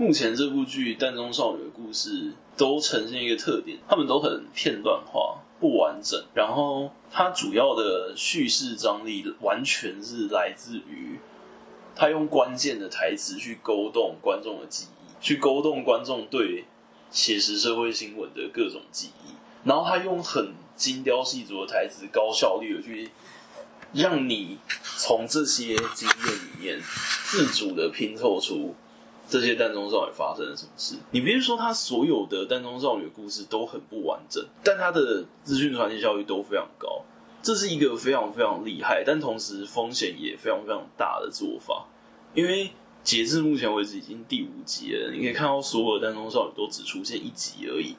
目前这部剧《蛋中少女》的故事都呈现一个特点，他们都很片段化、不完整，然后它主要的叙事张力完全是来自于他用关键的台词去勾动观众的记忆，去勾动观众对写实社会新闻的各种记忆，然后他用很精雕细琢的台词，高效率的去让你从这些经验里面自主的拼凑出。这些蛋中少女发生了什么事？你别说，他所有的蛋中少女的故事都很不完整，但他的资讯传递效率都非常高，这是一个非常非常厉害，但同时风险也非常非常大的做法。因为截至目前为止已经第五集了，你可以看到所有的蛋中少女都只出现一集而已。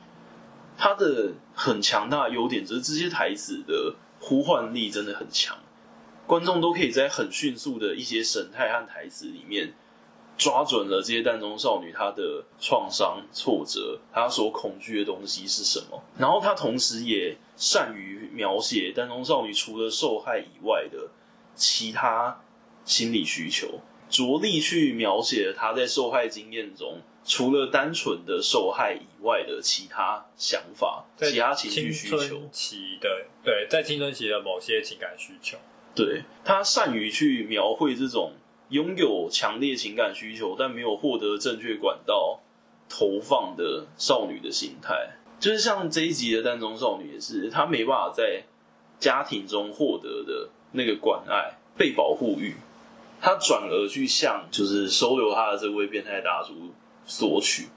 它的很强大的优点就是这些台词的呼唤力真的很强，观众都可以在很迅速的一些神态和台词里面。抓准了这些蛋中少女她的创伤、挫折，她所恐惧的东西是什么？然后她同时也善于描写蛋中少女除了受害以外的其他心理需求，着力去描写她在受害经验中除了单纯的受害以外的其他想法、其他情绪需求。期的，对，在青春期的某些情感需求，对，她善于去描绘这种。拥有强烈情感需求，但没有获得正确管道投放的少女的心态，就是像这一集的蛋中少女也是，她没办法在家庭中获得的那个关爱、被保护欲，她转而去向就是收留她的这位变态大叔索取。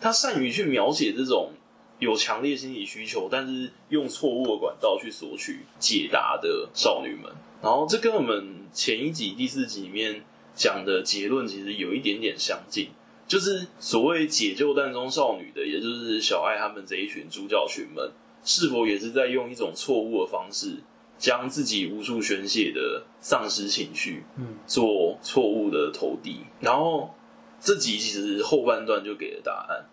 她善于去描写这种有强烈心理需求，但是用错误的管道去索取解答的少女们。然后这跟我们前一集第四集里面讲的结论其实有一点点相近，就是所谓解救蛋中少女的，也就是小爱他们这一群主角群们，是否也是在用一种错误的方式，将自己无处宣泄的丧失情绪，嗯，做错误的投递。然后这集其实后半段就给了答案，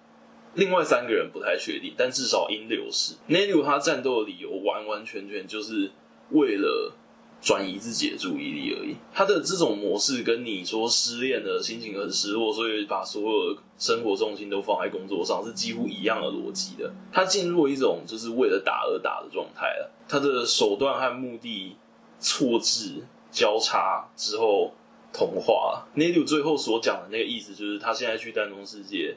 另外三个人不太确定，但至少因流是 Naru 他战斗的理由完完全全就是为了。转移自己的注意力而已。他的这种模式跟你说失恋了，心情很失落，所以把所有的生活重心都放在工作上，是几乎一样的逻辑的。他进入一种就是为了打而打的状态了。他的手段和目的错置交叉之后同化。Nadu 最后所讲的那个意思，就是他现在去丹中世界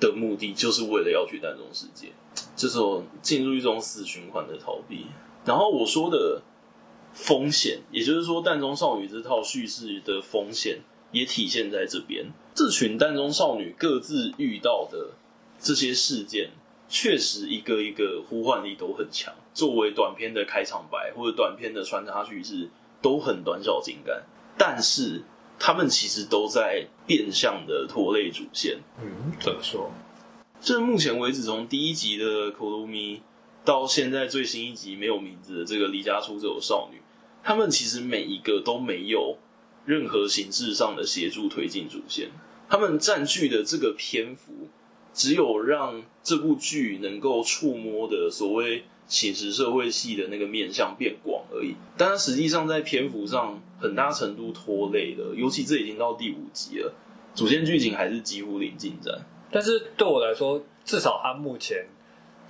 的目的，就是为了要去丹中世界，这种进入一种死循环的逃避。然后我说的。风险，也就是说，蛋中少女这套叙事的风险也体现在这边。这群蛋中少女各自遇到的这些事件，确实一个一个呼唤力都很强。作为短片的开场白或者短片的穿插叙事，都很短小精干。但是，他们其实都在变相的拖累主线。嗯，怎么说？这目前为止，从第一集的 Kurumi 到现在最新一集没有名字的这个离家出走少女。他们其实每一个都没有任何形式上的协助推进主线，他们占据的这个篇幅，只有让这部剧能够触摸的所谓写实社会系的那个面向变广而已。但它实际上在篇幅上很大程度拖累了，尤其这已经到第五集了，主线剧情还是几乎零进展。但是对我来说，至少他目前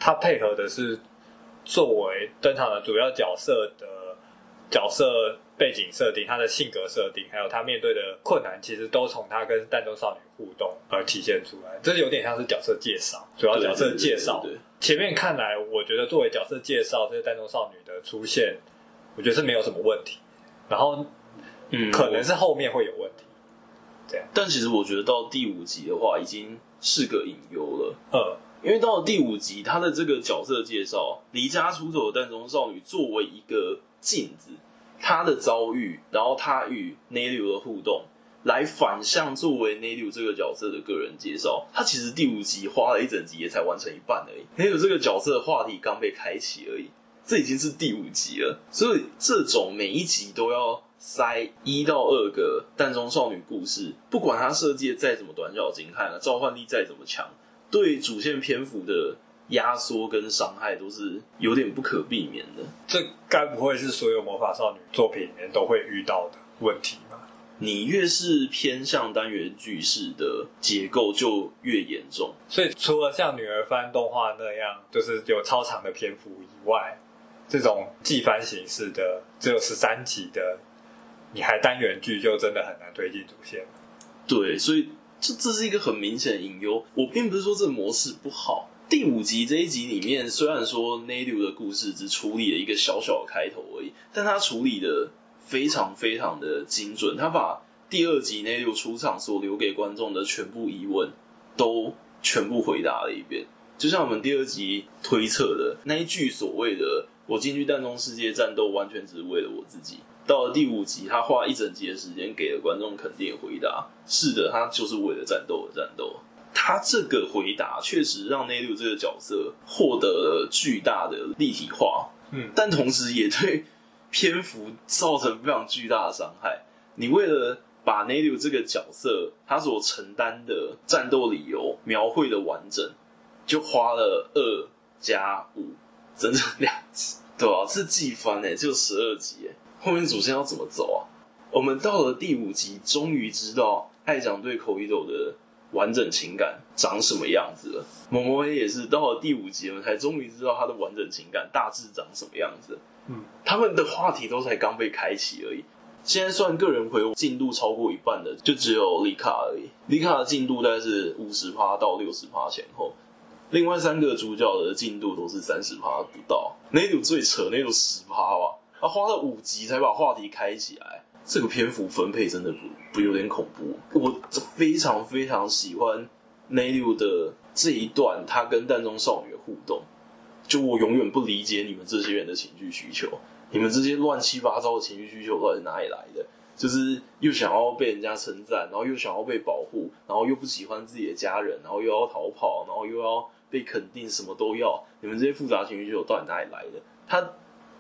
他配合的是作为登场的主要角色的。角色背景设定、他的性格设定，还有他面对的困难，其实都从他跟弹中少女互动而体现出来。这有点像是角色介绍，主要角色介绍。前面看来，我觉得作为角色介绍，这些弹中少女的出现，我觉得是没有什么问题。然后，嗯，可能是后面会有问题。这样，但其实我觉得到第五集的话，已经是个隐忧了。呃，因为到了第五集，他的这个角色介绍，离家出走的蛋中少女作为一个。镜子，她的遭遇，然后她与 Naru 的互动，来反向作为 Naru 这个角色的个人介绍。他其实第五集花了一整集也才完成一半而已。Naru 这个角色的话题刚被开启而已，这已经是第五集了。所以这种每一集都要塞一到二个蛋中少女故事，不管它设计的再怎么短小精悍了，召唤力再怎么强，对主线篇幅的。压缩跟伤害都是有点不可避免的，这该不会是所有魔法少女作品里面都会遇到的问题吧？你越是偏向单元句式的结构，就越严重。所以除了像女儿番动画那样，就是有超长的篇幅以外，这种季番形式的只有十三集的，你还单元剧就真的很难推进主线。对，所以这这是一个很明显的隐忧。我并不是说这模式不好。第五集这一集里面，虽然说 Nelu 的故事只处理了一个小小的开头而已，但他处理的非常非常的精准。他把第二集 Nelu 出场所留给观众的全部疑问都全部回答了一遍。就像我们第二集推测的那一句所谓的“我进去蛋中世界战斗，完全只是为了我自己”。到了第五集，他花一整集的时间给了观众肯定的回答：“是的，他就是为了战斗而战斗。”他这个回答确实让 Nelu 这个角色获得了巨大的立体化，嗯，但同时也对篇幅造成非常巨大的伤害。你为了把 Nelu 这个角色他所承担的战斗理由描绘的完整，就花了二加五，整整两集，对啊，是季番诶，就十二集诶，后面主线要怎么走啊？我们到了第五集，终于知道爱讲对口一斗的。完整情感长什么样子了？某某也是到了第五集，我们才终于知道他的完整情感大致长什么样子。嗯，他们的话题都才刚被开启而已。现在算个人回进度超过一半的，就只有丽卡而已。丽卡的进度大概是五十趴到六十趴前后，另外三个主角的进度都是三十趴不到。那组最扯，那组十趴吧，他花了五集才把话题开起来。这个篇幅分配真的不不有点恐怖。我非常非常喜欢 Nelu 的这一段，他跟蛋中少女的互动。就我永远不理解你们这些人的情绪需求，你们这些乱七八糟的情绪需求到底是哪里来的？就是又想要被人家称赞，然后又想要被保护，然后又不喜欢自己的家人，然后又要逃跑，然后又要被肯定，什么都要。你们这些复杂情绪需求到底哪里来的？他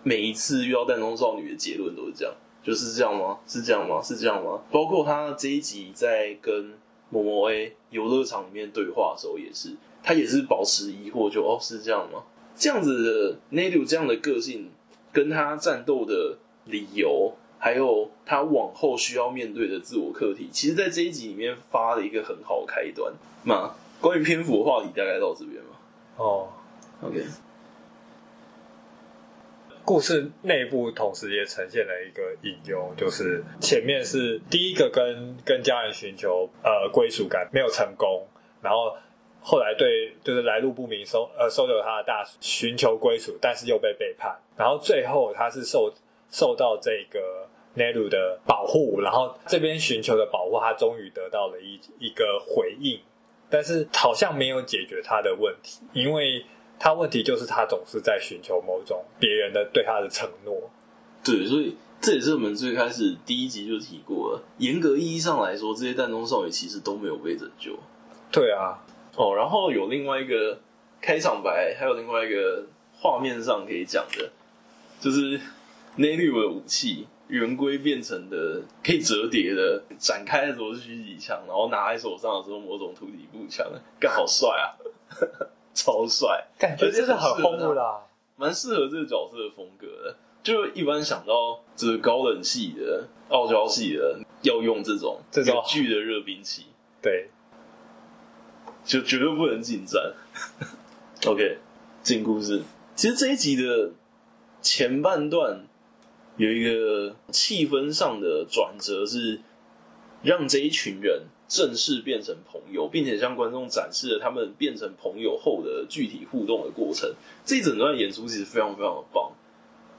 每一次遇到蛋中少女的结论都是这样。就是这样吗？是这样吗？是这样吗？包括他这一集在跟某某 A 游乐场里面对话的时候，也是他也是保持疑惑就，就哦是这样吗？这样子的 n a d u 这样的个性，跟他战斗的理由，还有他往后需要面对的自我课题，其实，在这一集里面发了一个很好的开端嘛。关于篇幅的话题，大概到这边吧。哦，OK。故事内部同时也呈现了一个隐忧，就是前面是第一个跟跟家人寻求呃归属感没有成功，然后后来对就是来路不明收呃收留他的大寻求归属，但是又被背叛，然后最后他是受受到这个 Nelu 的保护，然后这边寻求的保护，他终于得到了一一个回应，但是好像没有解决他的问题，因为。他问题就是他总是在寻求某种别人的对他的承诺，对，所以这也是我们最开始第一集就提过了。严格意义上来说，这些弹中少女其实都没有被拯救。对啊，哦，然后有另外一个开场白，还有另外一个画面上可以讲的，就是 Nelu 的武器圆规变成的可以折叠的，展开的时候是狙击枪，然后拿在手上的时候某种突击步枪，干好帅啊！超帅，感觉真的很轰啦，蛮适合这个角色的风格的。就一般想到就是高冷系的、傲娇系的，要用这种这种巨的热兵器，对，就绝对不能近战。OK，进故事。其实这一集的前半段有一个气氛上的转折，是让这一群人。正式变成朋友，并且向观众展示了他们变成朋友后的具体互动的过程。这一整段演出其实非常非常的棒，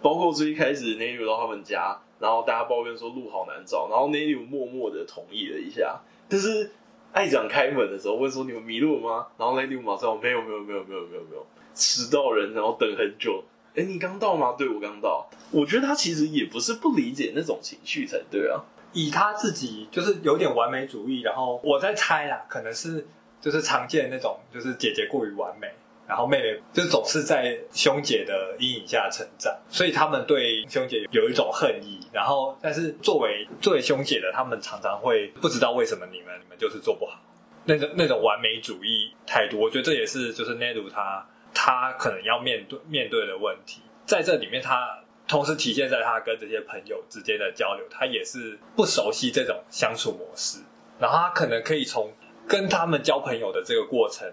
包括最一开始 Nelu 到他们家，然后大家抱怨说路好难找，然后 Nelu 默默的同意了一下。但是爱讲开门的时候问说，你们迷路了吗？然后 Nelu 马上没有没有没有没有没有没有迟到人，然后等很久。哎，你刚到吗？对，我刚到。我觉得他其实也不是不理解那种情绪才对啊。以他自己就是有点完美主义，然后我在猜啦，可能是就是常见的那种，就是姐姐过于完美，然后妹妹就总是在兄姐的阴影下成长，所以他们对兄姐有一种恨意。然后，但是作为作为兄姐的他们，常常会不知道为什么你们你们就是做不好，那种那种完美主义态度。我觉得这也是就是 Nedu 他他可能要面对面对的问题，在这里面他。同时体现在他跟这些朋友之间的交流，他也是不熟悉这种相处模式，然后他可能可以从跟他们交朋友的这个过程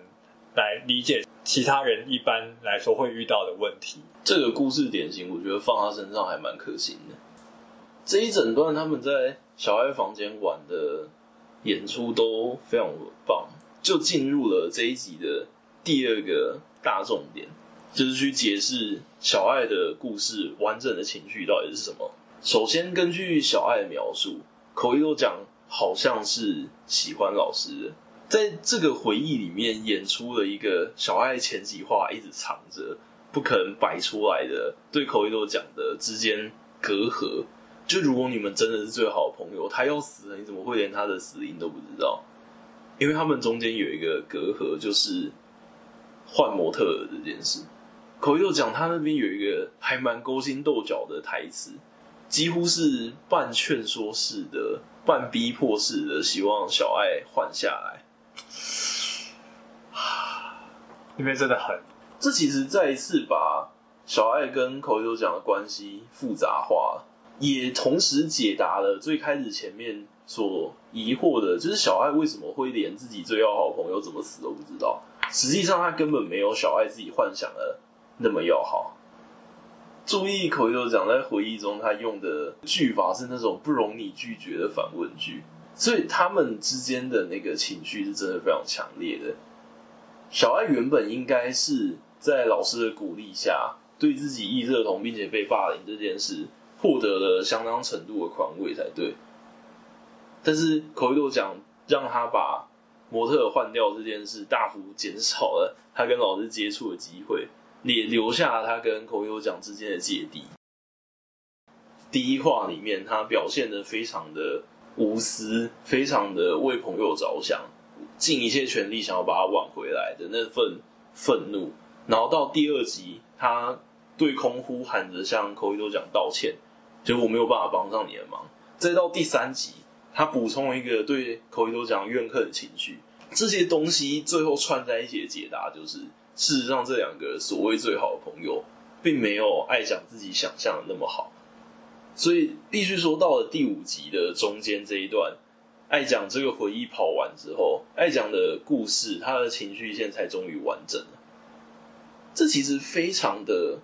来理解其他人一般来说会遇到的问题。这个故事典型，我觉得放他身上还蛮可行的。这一整段他们在小爱房间玩的演出都非常棒，就进入了这一集的第二个大重点，就是去解释小爱的故事完整的情绪到底是什么。首先，根据小爱的描述，口一都讲好像是喜欢老师的，在这个回忆里面演出了一个小爱前几话一直藏着。不可能摆出来的，对口一都讲的之间隔阂，就如果你们真的是最好的朋友，他要死了，你怎么会连他的死因都不知道？因为他们中间有一个隔阂，就是换模特这件事。口一都讲他那边有一个还蛮勾心斗角的台词，几乎是半劝说式的、半逼迫式的，希望小爱换下来。那边真的很。这其实再一次把小爱跟口一都讲的关系复杂化，也同时解答了最开始前面所疑惑的，就是小爱为什么会连自己最要好朋友怎么死都不知道。实际上，他根本没有小爱自己幻想的那么要好。注意口一都讲在回忆中，他用的句法是那种不容你拒绝的反问句，所以他们之间的那个情绪是真的非常强烈的。小爱原本应该是。在老师的鼓励下，对自己异色瞳并且被霸凌这件事，获得了相当程度的宽慰才对。但是口一都讲让他把模特换掉这件事，大幅减少了他跟老师接触的机会，也留下他跟口一都讲之间的芥蒂。第一话里面，他表现得非常的无私，非常的为朋友着想，尽一切全力想要把他挽回来的那份愤怒。然后到第二集，他对空呼喊着向口一都讲道歉，结果没有办法帮上你的忙。再到第三集，他补充了一个对口一都讲怨恨的情绪，这些东西最后串在一起的解答就是，事实上这两个所谓最好的朋友，并没有爱讲自己想象的那么好。所以必须说，到了第五集的中间这一段，爱讲这个回忆跑完之后，爱讲的故事，他的情绪线才终于完整了。这其实非常的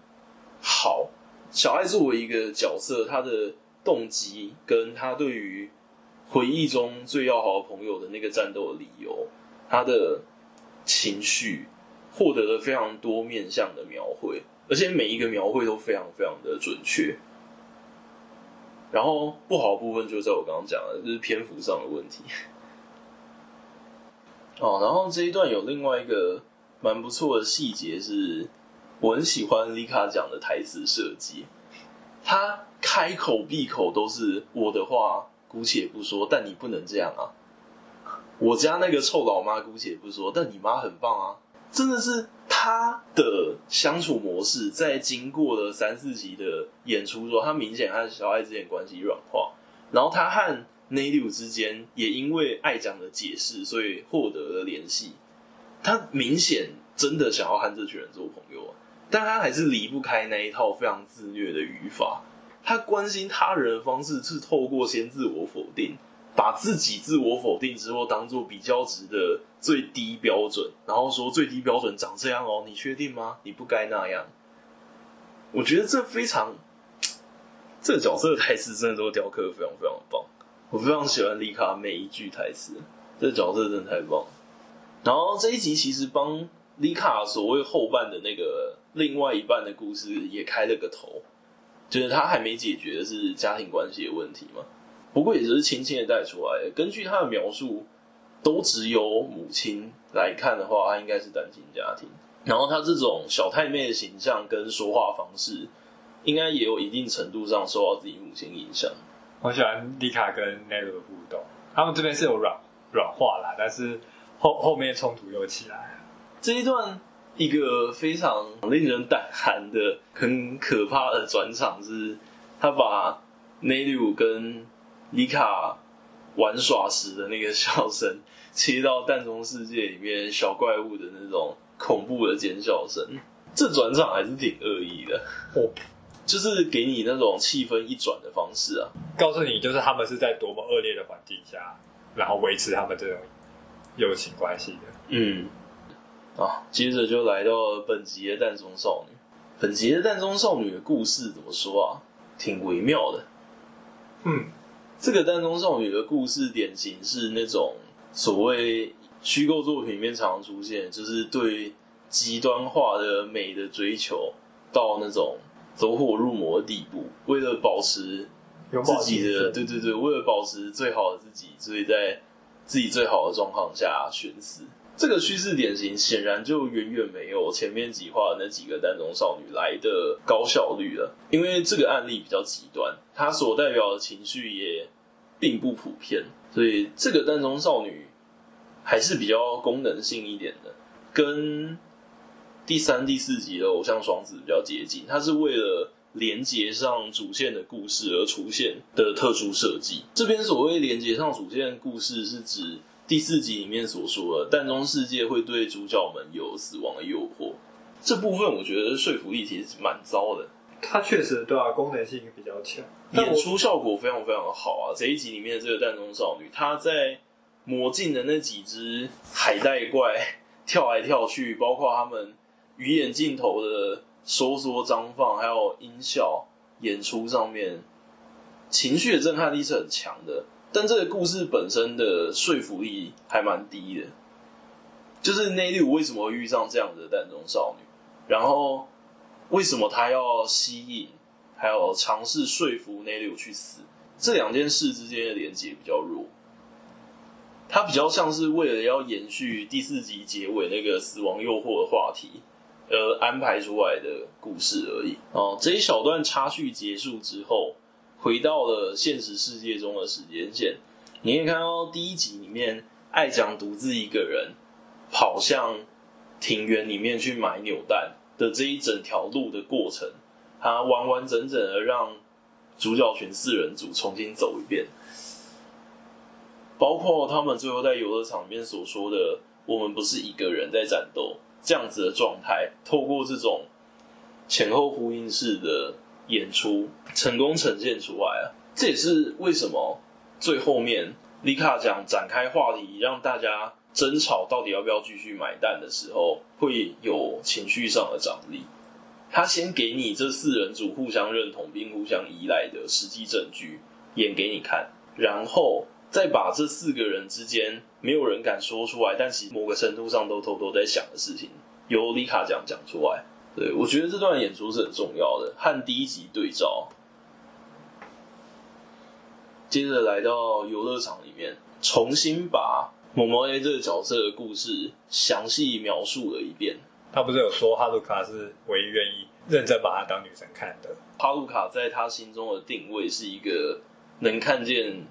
好。小爱作为一个角色，他的动机跟他对于回忆中最要好的朋友的那个战斗的理由，他的情绪获得了非常多面向的描绘，而且每一个描绘都非常非常的准确。然后不好的部分就在我刚刚讲的，就是篇幅上的问题。哦，然后这一段有另外一个。蛮不错的细节是，我很喜欢丽卡讲的台词设计。他开口闭口都是我的话，姑且不说，但你不能这样啊！我家那个臭老妈姑且不说，但你妈很棒啊！真的是他的相处模式，在经过了三四集的演出之后，他明显和小爱之间关系软化，然后他和内六之间也因为爱讲的解释，所以获得了联系。他明显真的想要和这群人做朋友，但他还是离不开那一套非常自虐的语法。他关心他人的方式是透过先自我否定，把自己自我否定之后当做比较值的最低标准，然后说最低标准长这样哦，你确定吗？你不该那样。我觉得这非常，这个角色的台词真的都雕刻的非常非常棒。我非常喜欢丽卡每一句台词，这角色真的太棒。然后这一集其实帮丽卡所谓后半的那个另外一半的故事也开了个头，就是他还没解决的是家庭关系的问题嘛。不过也只是轻轻的带出来。根据他的描述，都只有母亲来看的话，他应该是单亲家庭。然后他这种小太妹的形象跟说话方式，应该也有一定程度上受到自己母亲影响。我喜欢丽卡跟奈鲁的互动，他们这边是有软软化啦，但是。后后面冲突又起来，这一段一个非常令人胆寒的、很可怕的转场是，他把内六跟丽卡玩耍时的那个笑声 切到蛋中世界里面小怪物的那种恐怖的尖叫声，这转场还是挺恶意的。哦，就是给你那种气氛一转的方式啊，告诉你就是他们是在多么恶劣的环境下，然后维持他们这种友情关系的。嗯，啊，接着就来到了本集的蛋中少女。本集的蛋中少女的故事怎么说啊？挺微妙的。嗯，这个蛋中少女的故事典型是那种所谓虚构作品里面常常出现，就是对极端化的美的追求到那种。走火入魔的地步，为了保持自己的，对对对，为了保持最好的自己，所以在自己最好的状况下寻死。这个叙事典型显然就远远没有前面几话的那几个单中少女来的高效率了。因为这个案例比较极端，它所代表的情绪也并不普遍，所以这个蛋中少女还是比较功能性一点的，跟。第三、第四集的偶像双子比较接近，它是为了连接上主线的故事而出现的特殊设计。这边所谓连接上主线故事，是指第四集里面所说的蛋中世界会对主角们有死亡的诱惑。这部分我觉得说服力其实蛮糟的。它确实对啊，功能性比较强，演出效果非常非常的好啊。这一集里面的这个蛋中少女，她在魔镜的那几只海带怪跳来跳去，包括他们。鱼眼镜头的收缩张放，还有音效演出上面，情绪的震撼力是很强的。但这个故事本身的说服力还蛮低的。就是内六为什么会遇上这样的蛋中少女？然后为什么他要吸引，还有尝试说服内六去死？这两件事之间的连接比较弱。它比较像是为了要延续第四集结尾那个死亡诱惑的话题。而，安排出来的故事而已哦。这一小段插叙结束之后，回到了现实世界中的时间线，你可以看到第一集里面，爱酱独自一个人跑向庭园里面去买扭蛋的这一整条路的过程，他完完整整的让主角群四人组重新走一遍，包括他们最后在游乐场里面所说的：“我们不是一个人在战斗。”这样子的状态，透过这种前后呼应式的演出，成功呈现出来啊！这也是为什么最后面丽卡讲展开话题，让大家争吵到底要不要继续买蛋的时候，会有情绪上的张力。他先给你这四人组互相认同并互相依赖的实际证据演给你看，然后。再把这四个人之间没有人敢说出来，但其实某个程度上都偷偷在想的事情，由丽卡讲讲出来。对，我觉得这段演出是很重要的，和第一集对照。接着来到游乐场里面，重新把某某 A 这个角色的故事详细描述了一遍。他不是有说哈鲁卡是唯一愿意认真把她当女神看的？哈鲁卡在他心中的定位是一个能看见。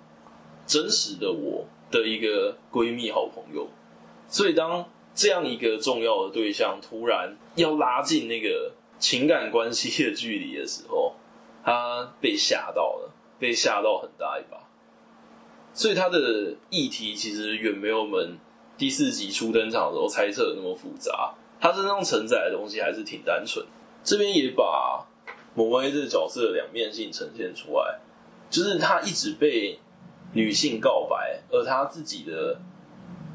真实的我的一个闺蜜、好朋友，所以当这样一个重要的对象突然要拉近那个情感关系的距离的时候，他被吓到了，被吓到很大一把。所以他的议题其实远没有我们第四集初登场的时候猜测的那么复杂，他身上承载的东西还是挺单纯。这边也把某位这个角色的两面性呈现出来，就是他一直被。女性告白，而他自己的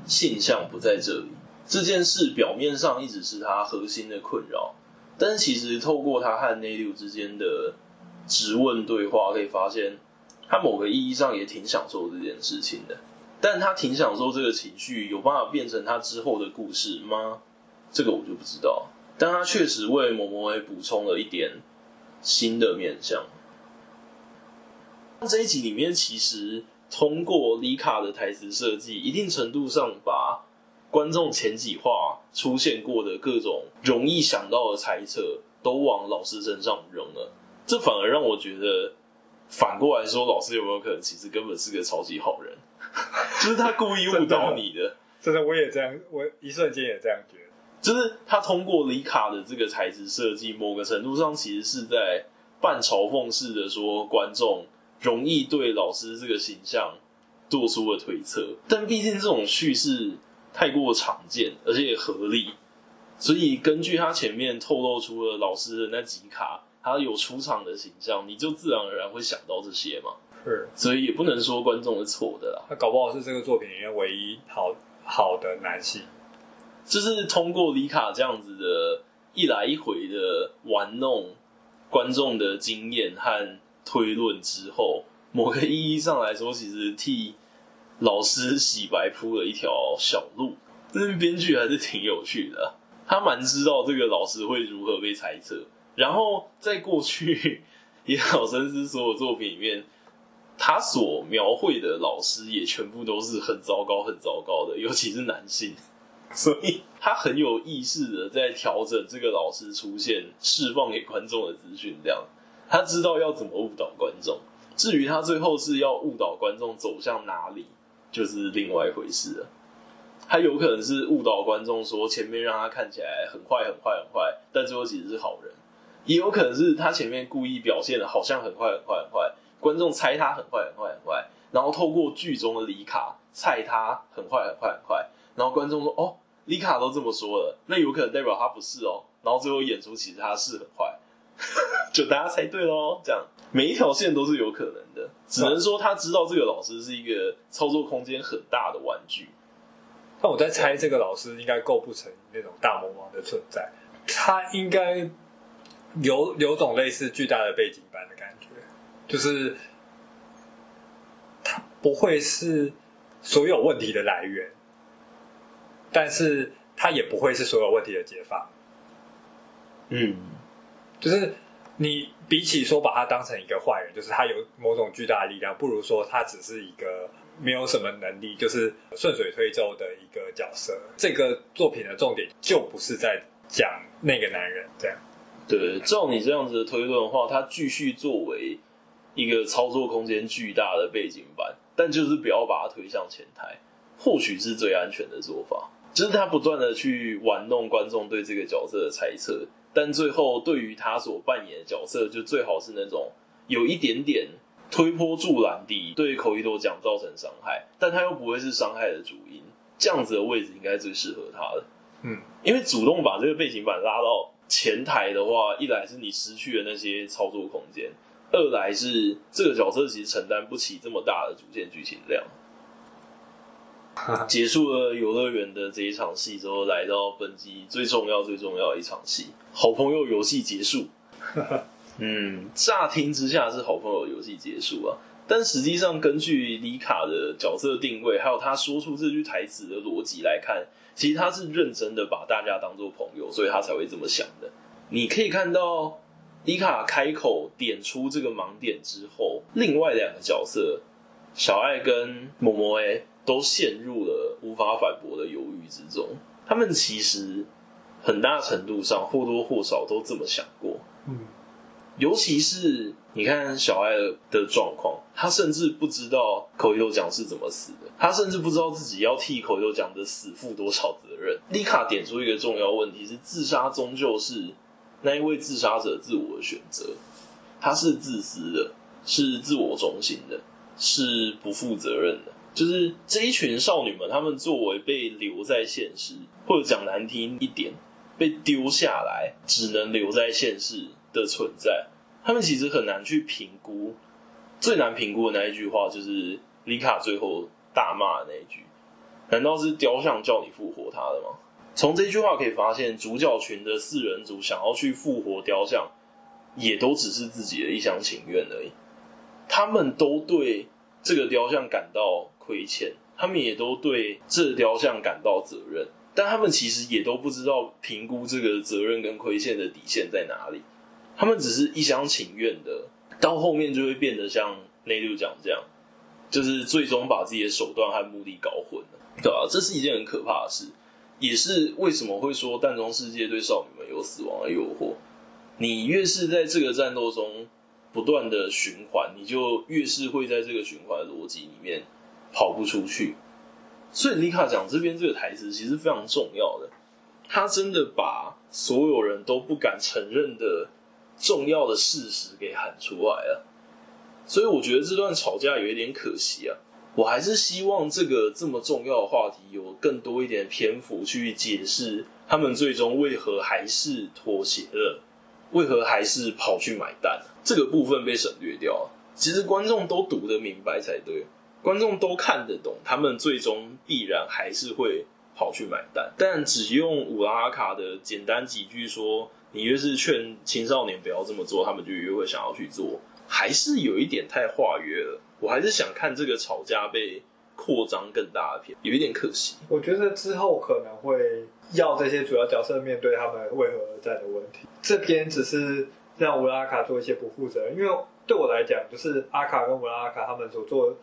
性向不在这里。这件事表面上一直是他核心的困扰，但是其实透过他和内六之间的质问对话，可以发现他某个意义上也挺享受这件事情的。但他挺享受这个情绪，有办法变成他之后的故事吗？这个我就不知道。但他确实为某某 A 补充了一点新的面向。这一集里面其实。通过李卡的台词设计，一定程度上把观众前几话出现过的各种容易想到的猜测，都往老师身上扔了。这反而让我觉得，反过来说，老师有没有可能其实根本是个超级好人？就是他故意误导你的。真的，我也这样，我一瞬间也这样觉得。就是他通过李卡的这个材质设计，某个程度上其实是在半嘲讽式的说观众。容易对老师这个形象做出了推测，但毕竟这种叙事太过常见，而且也合理，所以根据他前面透露出了老师的那几卡，他有出场的形象，你就自然而然会想到这些嘛。是，所以也不能说观众是错的啦。他搞不好是这个作品里面唯一好好的男性，就是通过里卡这样子的一来一回的玩弄观众的经验和推论之后，某个意义上来说，其实替老师洗白铺了一条小路。但是编剧还是挺有趣的，他蛮知道这个老师会如何被猜测。然后在过去野岛伸司所有作品里面，他所描绘的老师也全部都是很糟糕、很糟糕的，尤其是男性。所以他很有意识的在调整这个老师出现、释放给观众的资讯量。他知道要怎么误导观众。至于他最后是要误导观众走向哪里，就是另外一回事了。他有可能是误导观众，说前面让他看起来很坏、很坏、很坏，但最后其实是好人；也有可能是他前面故意表现的好像很坏、很坏、很坏，观众猜他很坏、很坏、很坏，然后透过剧中的里卡猜他很坏、很坏、很坏，然后观众说：“哦，里卡都这么说了，那有可能代表他不是哦。”然后最后演出其实他是很坏，就大家猜对喽。这样每一条线都是有可能的，只能说他知道这个老师是一个操作空间很大的玩具。那我在猜，这个老师应该构不成那种大魔王的存在，他应该有有种类似巨大的背景板的感觉，就是他不会是所有问题的来源，但是他也不会是所有问题的解放。嗯，就是你比起说把他当成一个坏人，就是他有某种巨大的力量，不如说他只是一个。没有什么能力，就是顺水推舟的一个角色。这个作品的重点就不是在讲那个男人这样。对，照你这样子的推论的话，他继续作为一个操作空间巨大的背景板，但就是不要把它推向前台，或许是最安全的做法。就是他不断的去玩弄观众对这个角色的猜测，但最后对于他所扮演的角色，就最好是那种有一点点。推波助澜地对口一多奖造成伤害，但他又不会是伤害的主因，这样子的位置应该最适合他的。嗯，因为主动把这个背景板拉到前台的话，一来是你失去了那些操作空间，二来是这个角色其实承担不起这么大的主线剧情量。结束了游乐园的这一场戏之后，来到本集最重要、最重要的一场戏——好朋友游戏结束。嗯，乍听之下是好朋友游戏结束啊，但实际上根据里卡的角色定位，还有他说出这句台词的逻辑来看，其实他是认真的把大家当做朋友，所以他才会这么想的。你可以看到里卡开口点出这个盲点之后，另外两个角色小爱跟萌萌 A 都陷入了无法反驳的犹豫之中。他们其实很大程度上或多或少都这么想过。尤其是你看小爱的状况，他甚至不知道口伊多酱是怎么死的，他甚至不知道自己要替口伊多酱的死负多少责任。丽卡点出一个重要问题是：自杀终究是那一位自杀者自我的选择，他是自私的，是自我中心的，是不负责任的。就是这一群少女们，她们作为被留在现实，或者讲难听一点，被丢下来，只能留在现实的存在，他们其实很难去评估。最难评估的那一句话，就是里卡最后大骂的那一句：“难道是雕像叫你复活他的吗？”从这句话可以发现，主角群的四人组想要去复活雕像，也都只是自己的一厢情愿而已。他们都对这个雕像感到亏欠，他们也都对这雕像感到责任，但他们其实也都不知道评估这个责任跟亏欠的底线在哪里。他们只是一厢情愿的，到后面就会变得像内六讲这样，就是最终把自己的手段和目的搞混了，对啊，这是一件很可怕的事，也是为什么会说弹中世界对少女们有死亡的诱惑。你越是在这个战斗中不断的循环，你就越是会在这个循环逻辑里面跑不出去。所以里卡讲这边这个台词其实非常重要的，他真的把所有人都不敢承认的。重要的事实给喊出来了，所以我觉得这段吵架有一点可惜啊。我还是希望这个这么重要的话题有更多一点篇幅去解释他们最终为何还是妥协了，为何还是跑去买单？这个部分被省略掉了。其实观众都读得明白才对，观众都看得懂，他们最终必然还是会跑去买单。但只用乌拉卡的简单几句说，你越是劝青少年不要这么做，他们就越会想要去做，还是有一点太化约了。我还是想看这个吵架被扩张更大的片，有一点可惜。我觉得之后可能会要这些主要角色面对他们为何而战的问题。这边只是让乌拉卡做一些不负责，因为对我来讲，就是阿卡跟乌拉卡他们所做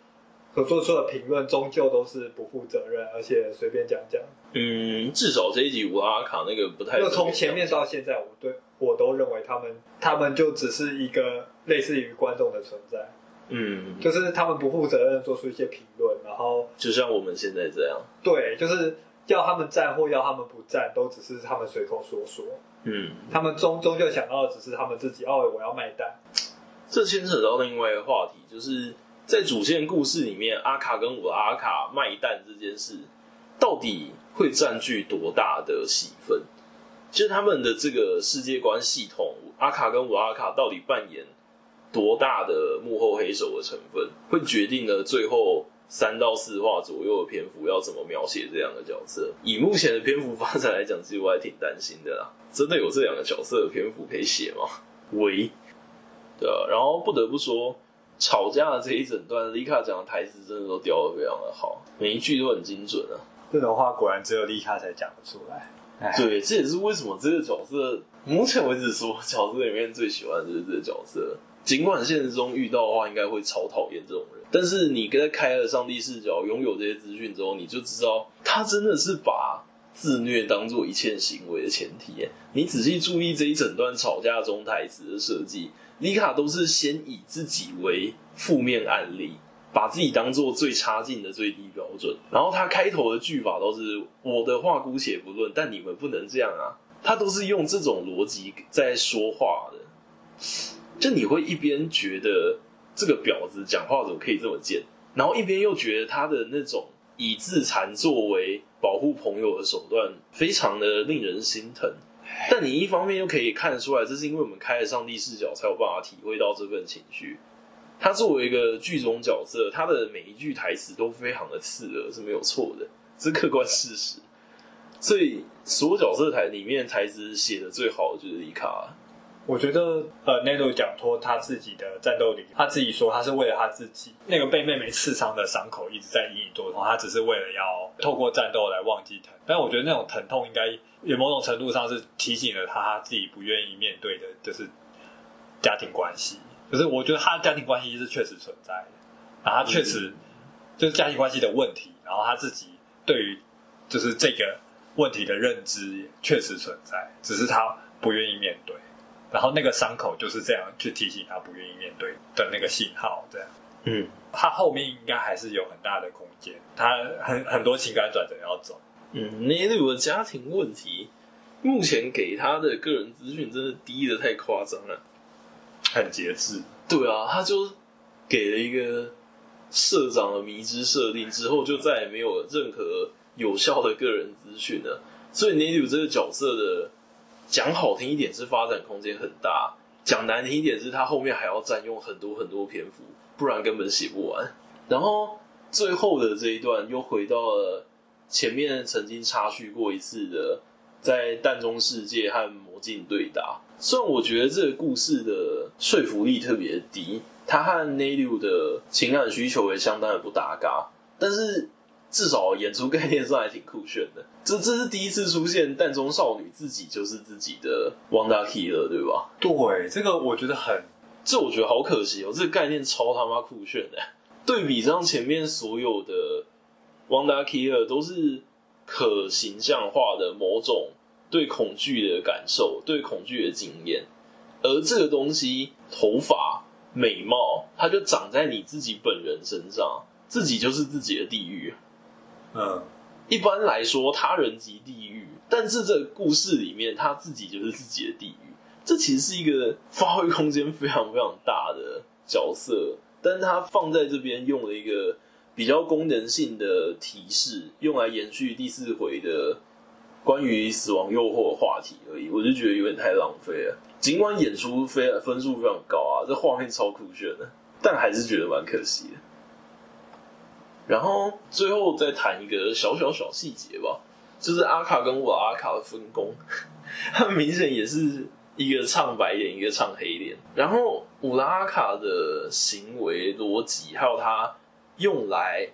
所做出的评论，终究都是不负责任，而且随便讲讲。嗯，至少这一集乌拉阿卡那个不太。就从前面到现在，我对我都认为他们他们就只是一个类似于观众的存在。嗯，就是他们不负责任做出一些评论，然后就像我们现在这样，对，就是要他们站或要他们不站，都只是他们随口说说。嗯，他们终终究想到的只是他们自己，哦，我要卖单。这牵扯到另外一个话题，就是在主线故事里面，阿卡跟我的阿卡卖蛋这件事，到底会占据多大的戏份？其实他们的这个世界观系统，阿卡跟乌拉阿卡到底扮演多大的幕后黑手的成分，会决定了最后三到四话左右的篇幅要怎么描写这两个角色。以目前的篇幅发展来讲，其实我还挺担心的啦。真的有这两个角色的篇幅可以写吗？喂，对啊。然后不得不说，吵架的这一整段，丽卡讲的台词真的都雕的非常的好，每一句都很精准啊。这种话果然只有丽卡才讲得出来。对，这也是为什么这个角色目前为止说角色里面最喜欢的就是这个角色。尽管现实中遇到的话，应该会超讨厌这种人，但是你跟他开了上帝视角，拥有这些资讯之后，你就知道他真的是把自虐当做一切行为的前提。你仔细注意这一整段吵架中台词的设计，李卡都是先以自己为负面案例，把自己当做最差劲的最低标准，然后他开头的句法都是我的话姑且不论，但你们不能这样啊，他都是用这种逻辑在说话的。就你会一边觉得这个婊子讲话怎么可以这么贱，然后一边又觉得他的那种以自残作为保护朋友的手段非常的令人心疼。但你一方面又可以看得出来，这是因为我们开了上帝视角才有办法体会到这份情绪。他作为一个剧中角色，他的每一句台词都非常的刺耳，是没有错的，是客观事实。所以所有角色台里面台词写的最好的就是丽卡。我觉得，呃，内鲁讲脱他自己的战斗力，他自己说他是为了他自己那个被妹妹刺伤的伤口一直在隐隐作痛，他只是为了要透过战斗来忘记疼。但我觉得那种疼痛应该有某种程度上是提醒了他，他自己不愿意面对的，就是家庭关系。就是我觉得他的家庭关系是确实存在的，然后他确实就是家庭关系的问题，然后他自己对于就是这个问题的认知也确实存在，只是他不愿意面对。然后那个伤口就是这样去提醒他不愿意面对的那个信号，这样。嗯，他后面应该还是有很大的空间，他很很多情感转折要走。嗯，那对我的家庭问题，目前给他的个人资讯真的低的太夸张了，很节制。对啊，他就给了一个社长的迷之设定之后，就再也没有任何有效的个人资讯了。所以 Naru 这个角色的。讲好听一点是发展空间很大，讲难听一点是它后面还要占用很多很多篇幅，不然根本写不完。然后最后的这一段又回到了前面曾经插叙过一次的，在蛋中世界和魔镜对打。虽然我觉得这个故事的说服力特别低，它和 Naru 的情感需求也相当的不搭嘎，但是。至少演出概念上还挺酷炫的。这这是第一次出现淡中少女自己就是自己的 Wonder Killer，对吧？对，这个我觉得很，这我觉得好可惜哦。这个概念超他妈酷炫的。对比上前面所有的 Wanda Killer 都是可形象化的某种对恐惧的感受，对恐惧的经验，而这个东西头发、美貌，它就长在你自己本人身上，自己就是自己的地狱。嗯，一般来说，他人即地狱，但是这个故事里面，他自己就是自己的地狱。这其实是一个发挥空间非常非常大的角色，但是他放在这边用了一个比较功能性的提示，用来延续第四回的关于死亡诱惑的话题而已，我就觉得有点太浪费了。尽管演出非分数非常高啊，这画面超酷炫的，但还是觉得蛮可惜的。然后最后再谈一个小小小细节吧，就是阿卡跟乌拉阿卡的分工，他明显也是一个唱白脸，一个唱黑脸。然后乌拉阿卡的行为逻辑，还有他用来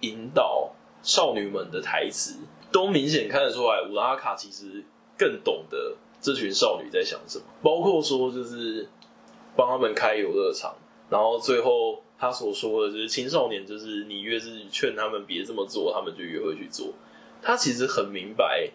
引导少女们的台词，都明显看得出来，乌拉阿卡其实更懂得这群少女在想什么。包括说，就是帮他们开游乐场，然后最后。他所说的就是青少年，就是你越是劝他们别这么做，他们就越会去做。他其实很明白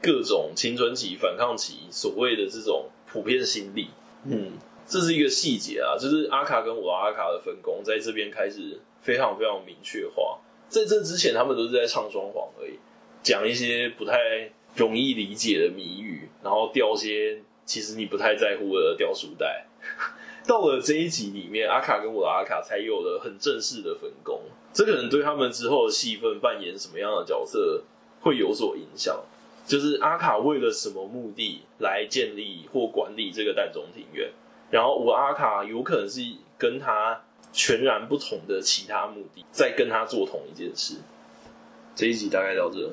各种青春期、反抗期所谓的这种普遍心理。嗯，这是一个细节啊，就是阿卡跟我阿卡的分工在这边开始非常非常明确化。在这之前，他们都是在唱双簧而已，讲一些不太容易理解的谜语，然后掉些其实你不太在乎的掉书袋。到了这一集里面，阿卡跟我的阿卡才有了很正式的分工，这可能对他们之后的戏份扮演什么样的角色会有所影响。就是阿卡为了什么目的来建立或管理这个淡中庭院，然后我阿卡有可能是跟他全然不同的其他目的，在跟他做同一件事。这一集大概到这。